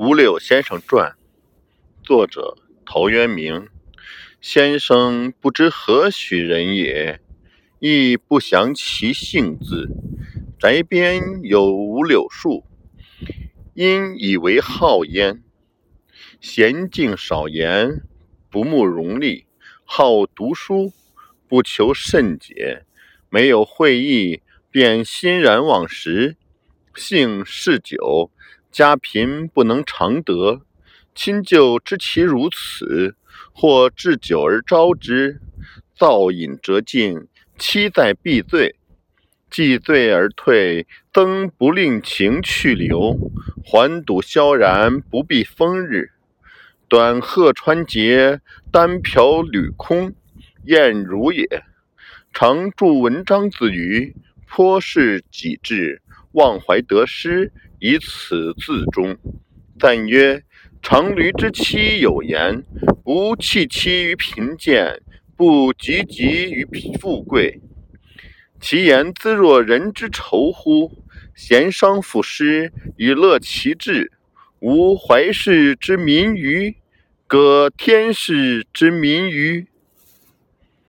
五柳先生传，作者陶渊明。先生不知何许人也，亦不详其姓字。宅边有五柳树，因以为号焉。娴静少言，不慕荣利，好读书，不求甚解。没有会意，便欣然忘食。性嗜酒，家贫不能常得。亲旧知其如此，或置酒而招之，造饮辄尽，期在必醉。既醉而退，曾不令情去留。还堵萧然，不避风日。短鹤穿节，单瓢履空，晏如也。常著文章自娱，颇是己志。忘怀得失，以此自终。赞曰：“常驴之妻有言：‘不弃妻于贫贱，不汲汲于富贵。’其言兹若人之仇乎？贤商赋诗，以乐其志。无怀世之民于？歌天士之民于？”